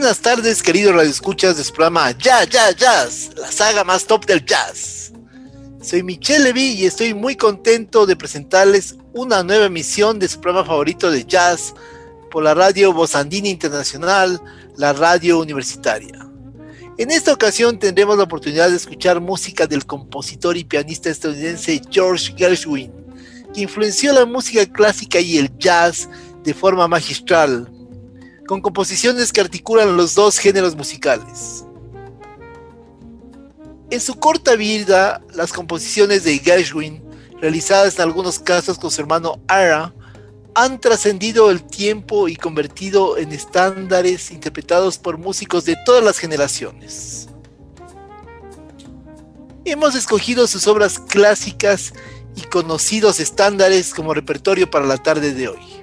Buenas tardes, queridos radioescuchas de su programa Ya, Ya, Jazz, la saga más top del jazz. Soy Michelle Levy y estoy muy contento de presentarles una nueva emisión de su programa favorito de jazz por la radio Bosandina Internacional, la radio universitaria. En esta ocasión tendremos la oportunidad de escuchar música del compositor y pianista estadounidense George Gershwin, que influenció la música clásica y el jazz de forma magistral con composiciones que articulan los dos géneros musicales. En su corta vida, las composiciones de Gershwin, realizadas en algunos casos con su hermano Ara, han trascendido el tiempo y convertido en estándares interpretados por músicos de todas las generaciones. Hemos escogido sus obras clásicas y conocidos estándares como repertorio para la tarde de hoy.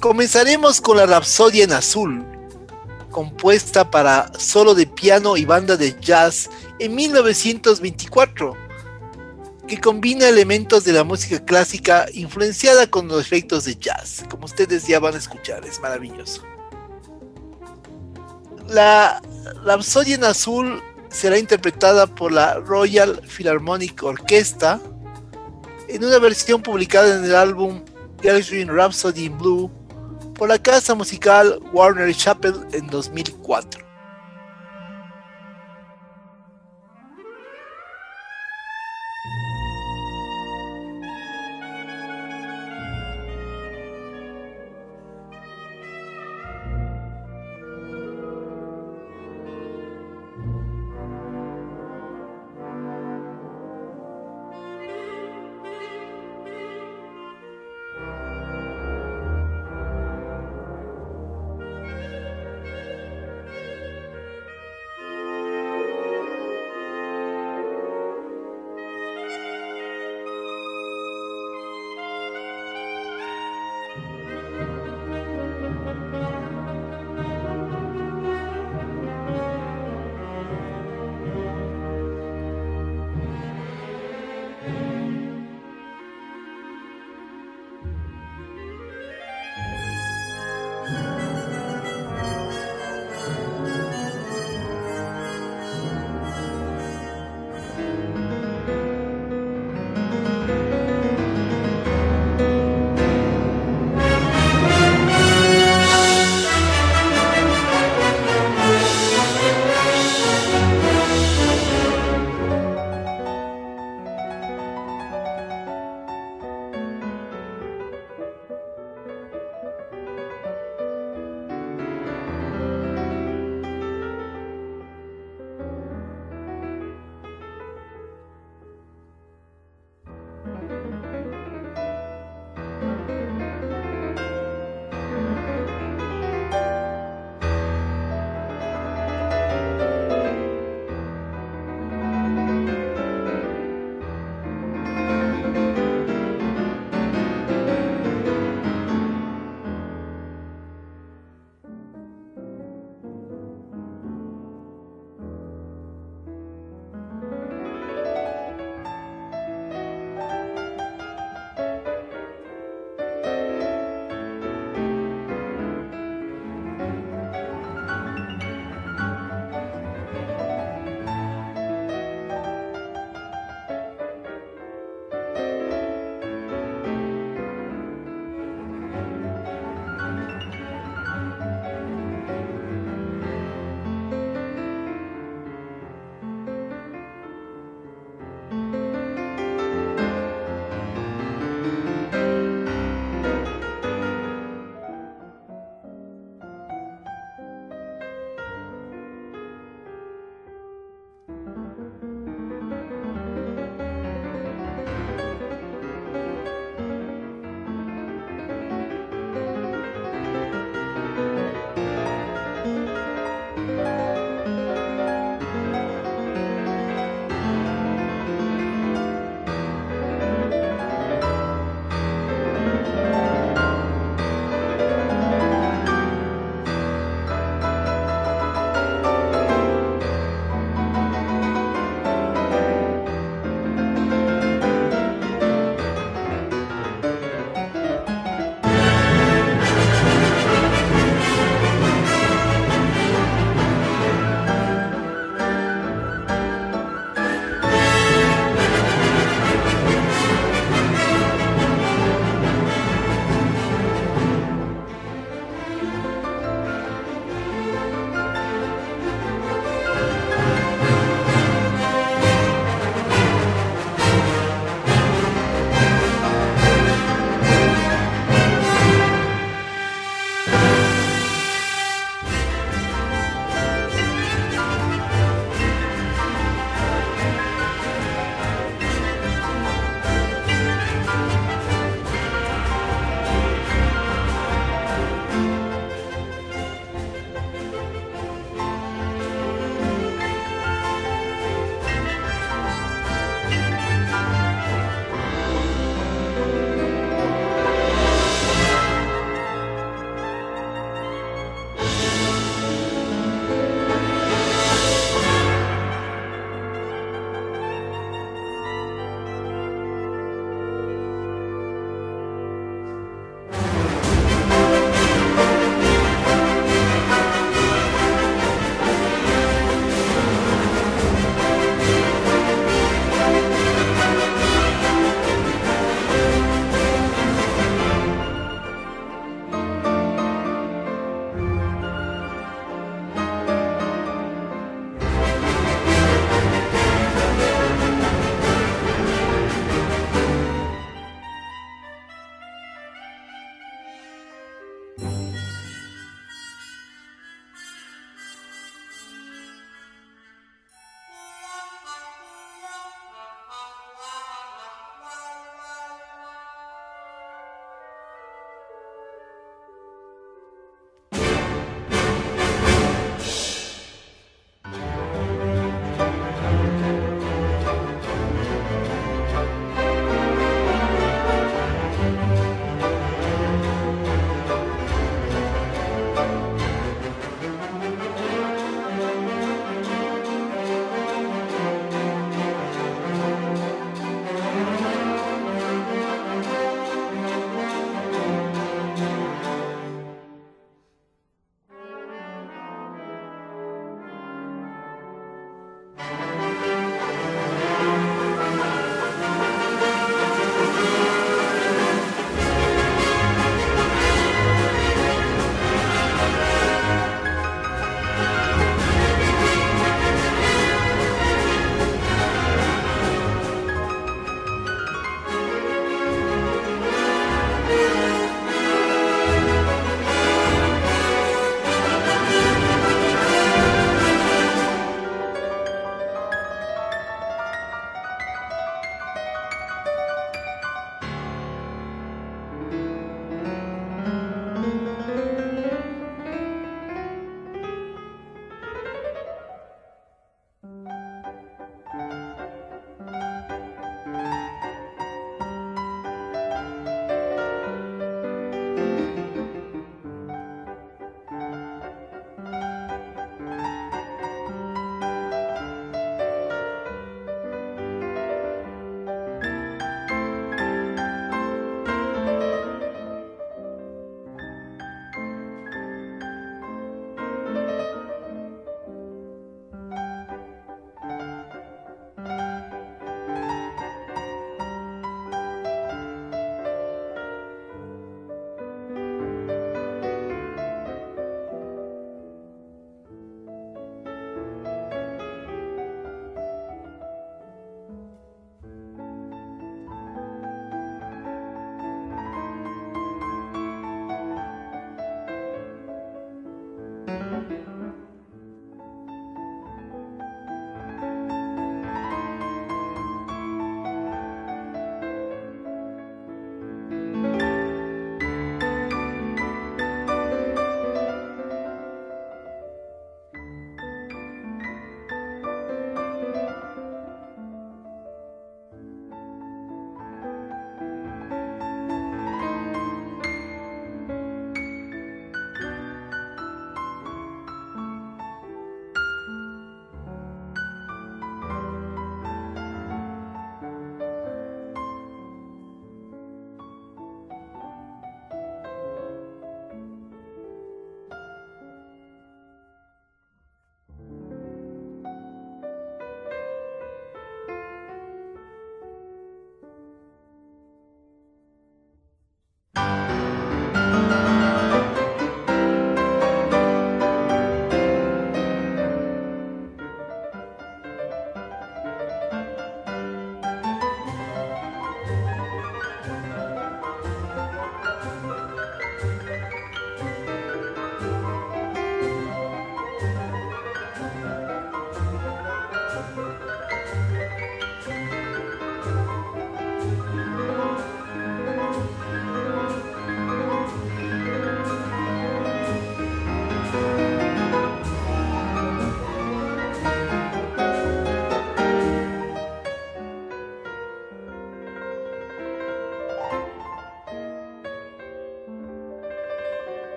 Comenzaremos con la Rapsodia en Azul, compuesta para solo de piano y banda de jazz en 1924, que combina elementos de la música clásica influenciada con los efectos de jazz, como ustedes ya van a escuchar, es maravilloso. La Rapsodia en Azul será interpretada por la Royal Philharmonic Orchestra en una versión publicada en el álbum Gershwin Rhapsody in Blue por la casa musical Warner Chappell en 2004.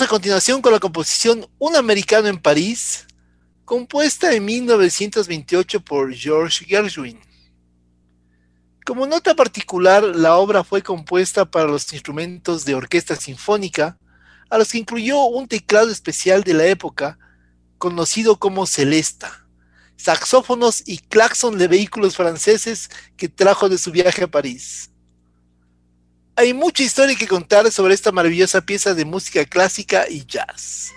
A continuación con la composición Un americano en París, compuesta en 1928 por George Gershwin. Como nota particular, la obra fue compuesta para los instrumentos de orquesta sinfónica, a los que incluyó un teclado especial de la época, conocido como Celesta, saxófonos y claxon de vehículos franceses que trajo de su viaje a París. Hay mucha historia que contar sobre esta maravillosa pieza de música clásica y jazz.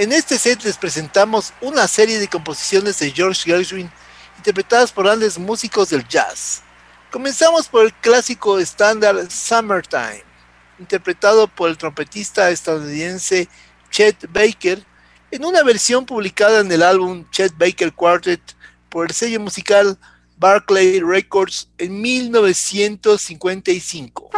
En este set les presentamos una serie de composiciones de George Gershwin interpretadas por grandes músicos del jazz. Comenzamos por el clásico estándar Summertime, interpretado por el trompetista estadounidense Chet Baker, en una versión publicada en el álbum Chet Baker Quartet por el sello musical Barclay Records en 1955.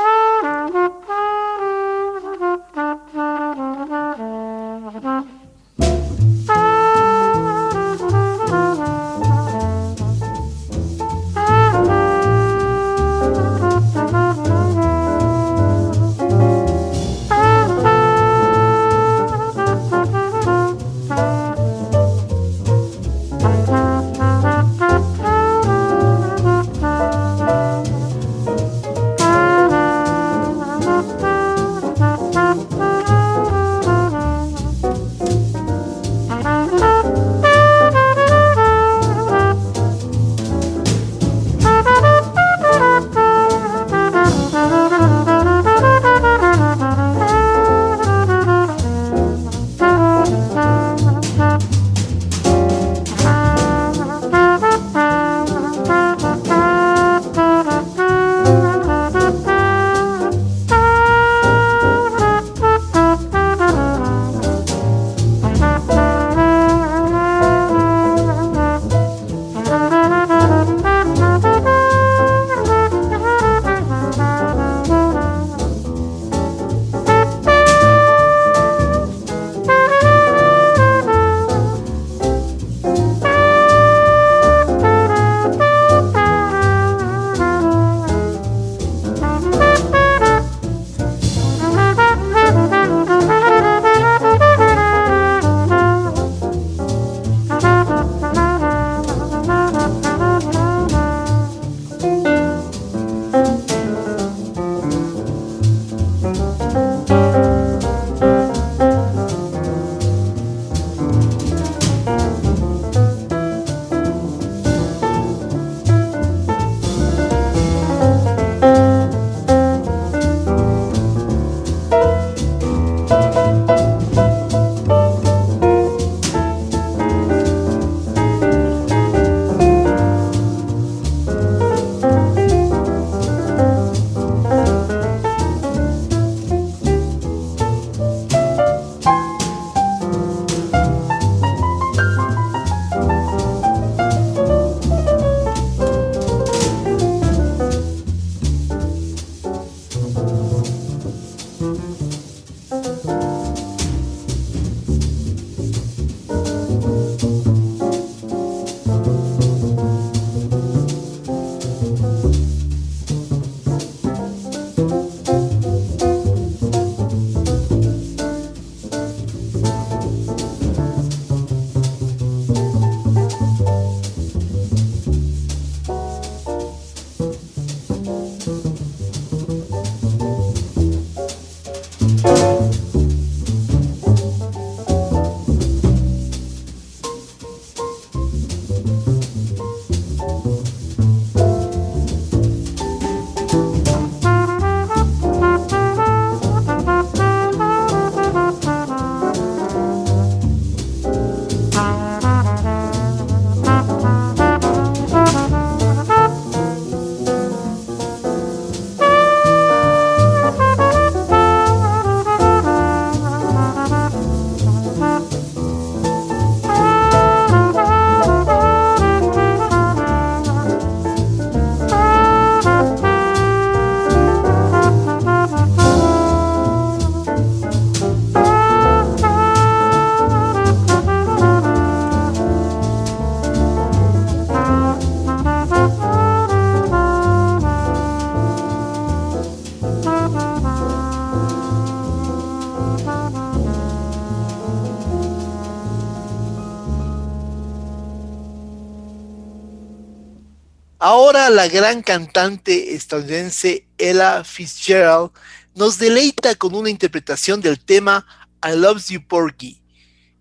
la gran cantante estadounidense Ella Fitzgerald nos deleita con una interpretación del tema I Love You Porgy,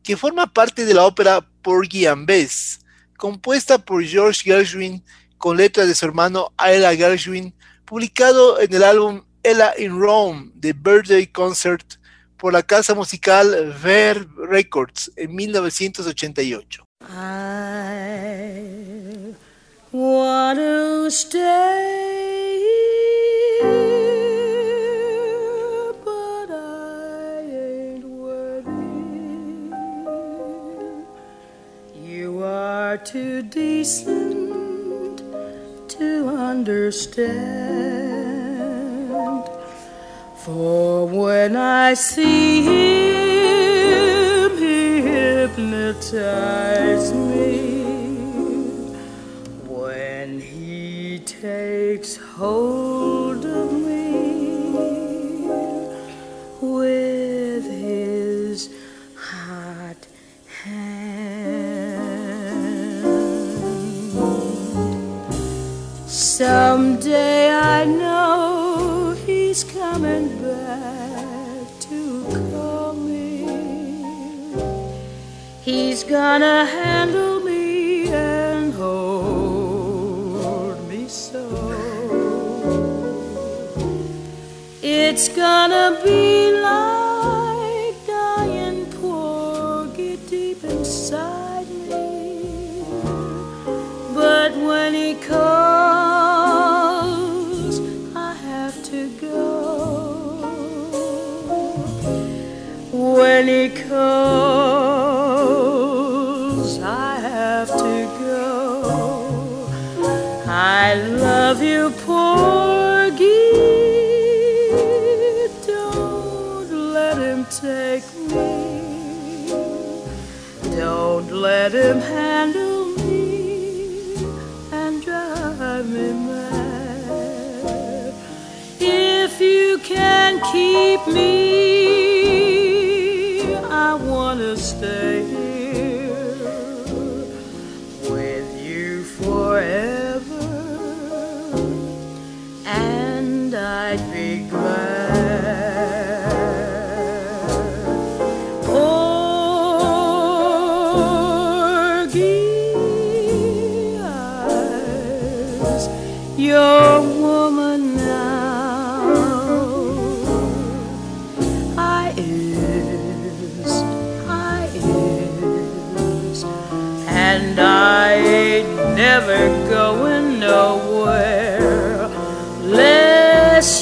que forma parte de la ópera Porgy and Bess, compuesta por George Gershwin con letras de su hermano Ella Gershwin, publicado en el álbum Ella in Rome The Birthday Concert por la casa musical Ver Records en 1988. want to stay here, but I ain't worthy. You are too decent to understand. For when I see him, he hypnotizes me. takes hold of me with his hot hand. Someday I know he's coming back to call me. He's gonna handle. It's gonna be like dying poor, get deep inside me. But when he comes.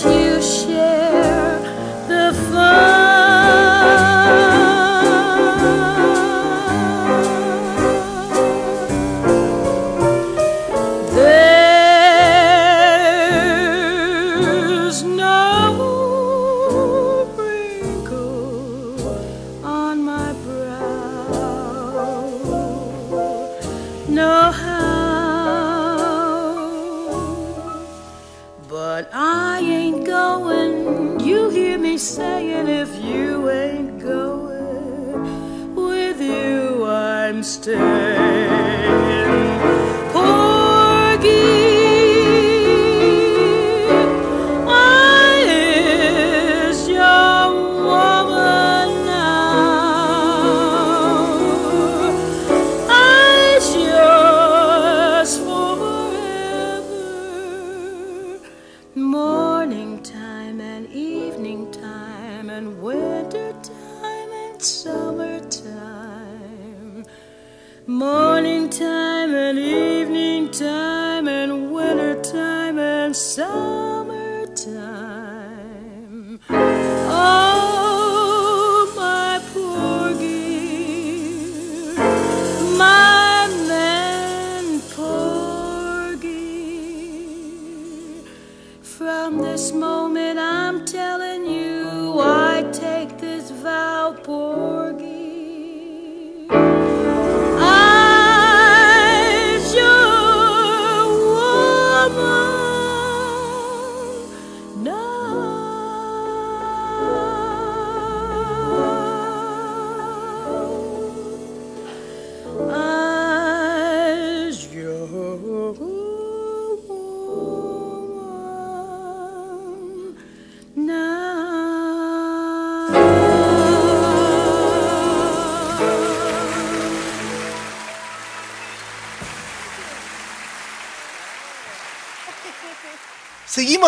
wish you.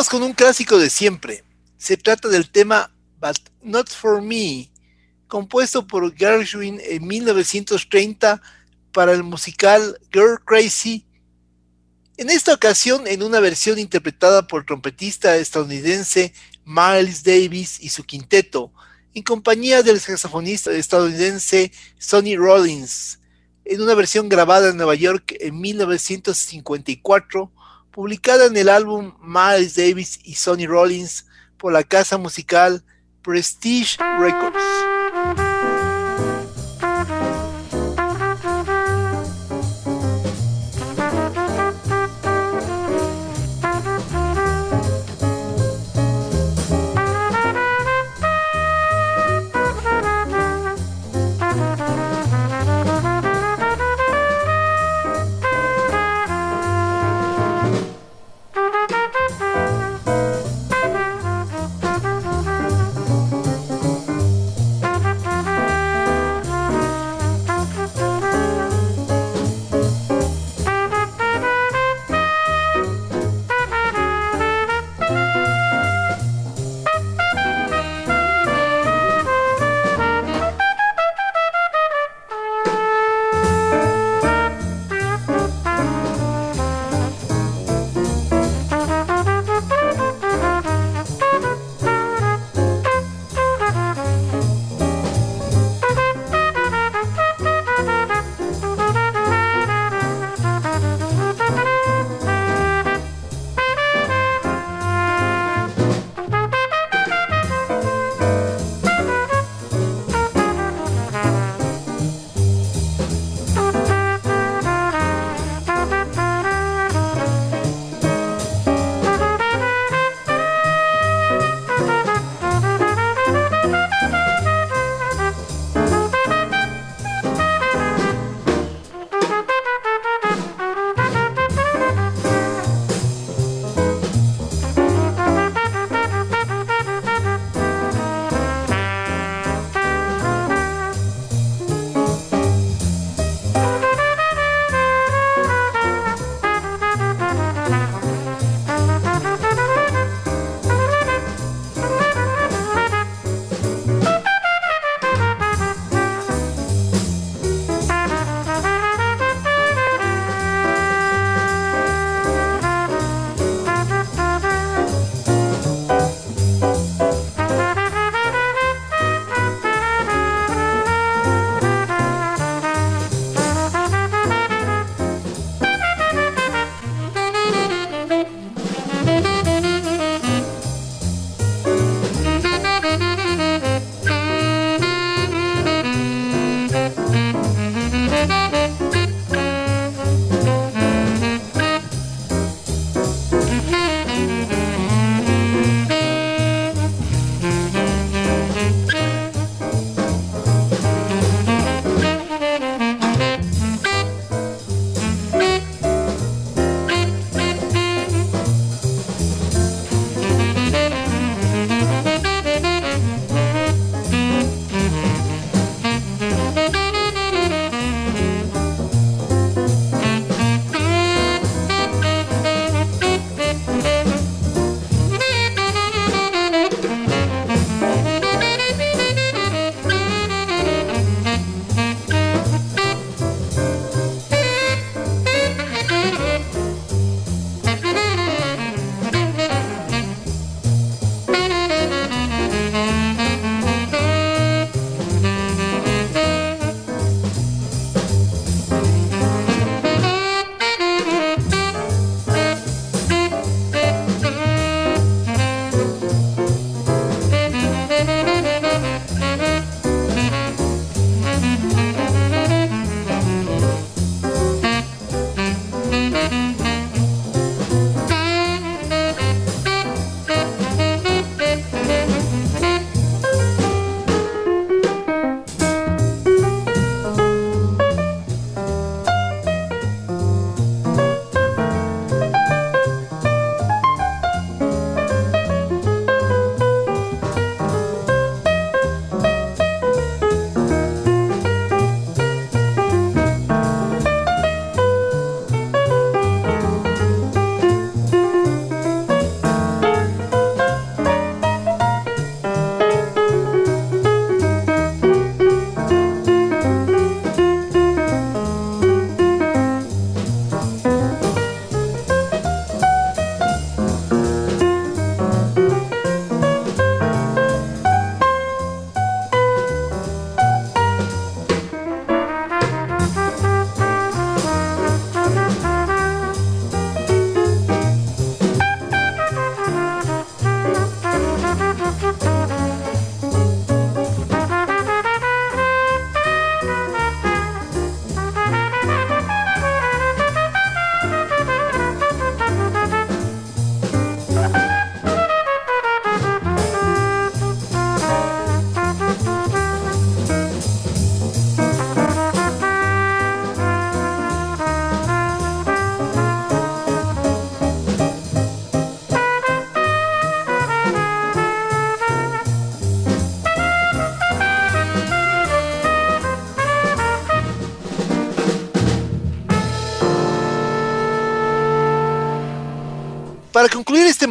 Con un clásico de siempre. Se trata del tema But Not For Me, compuesto por Gershwin en 1930 para el musical Girl Crazy. En esta ocasión, en una versión interpretada por el trompetista estadounidense Miles Davis y su quinteto, en compañía del saxofonista estadounidense Sonny Rollins, en una versión grabada en Nueva York en 1954 publicada en el álbum Miles Davis y Sonny Rollins por la casa musical Prestige Records.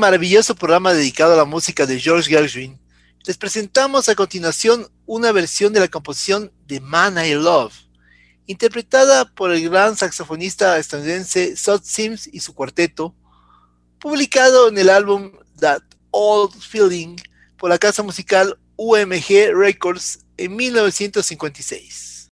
Maravilloso programa dedicado a la música de George Gershwin, les presentamos a continuación una versión de la composición de Man I Love, interpretada por el gran saxofonista estadounidense Sod Sims y su cuarteto, publicado en el álbum That Old Feeling por la casa musical UMG Records en 1956.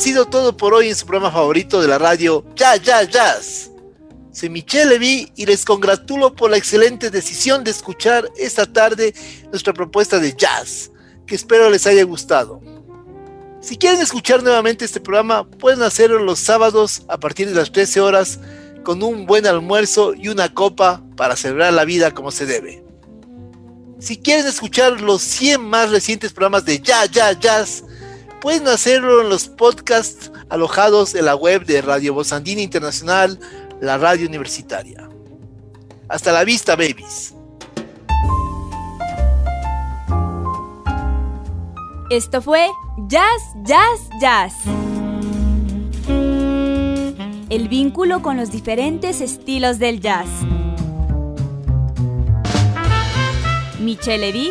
Sido todo por hoy en su programa favorito de la radio, Ya, Ya, Jazz. Soy Michelle Levy y les congratulo por la excelente decisión de escuchar esta tarde nuestra propuesta de jazz, que espero les haya gustado. Si quieren escuchar nuevamente este programa, pueden hacerlo los sábados a partir de las 13 horas con un buen almuerzo y una copa para celebrar la vida como se debe. Si quieren escuchar los 100 más recientes programas de Ya, Ya, Jazz, pueden hacerlo en los podcasts alojados en la web de Radio Bozandina Internacional, la radio universitaria. Hasta la vista, babies. Esto fue Jazz, Jazz, Jazz. El vínculo con los diferentes estilos del jazz. Michelle Levy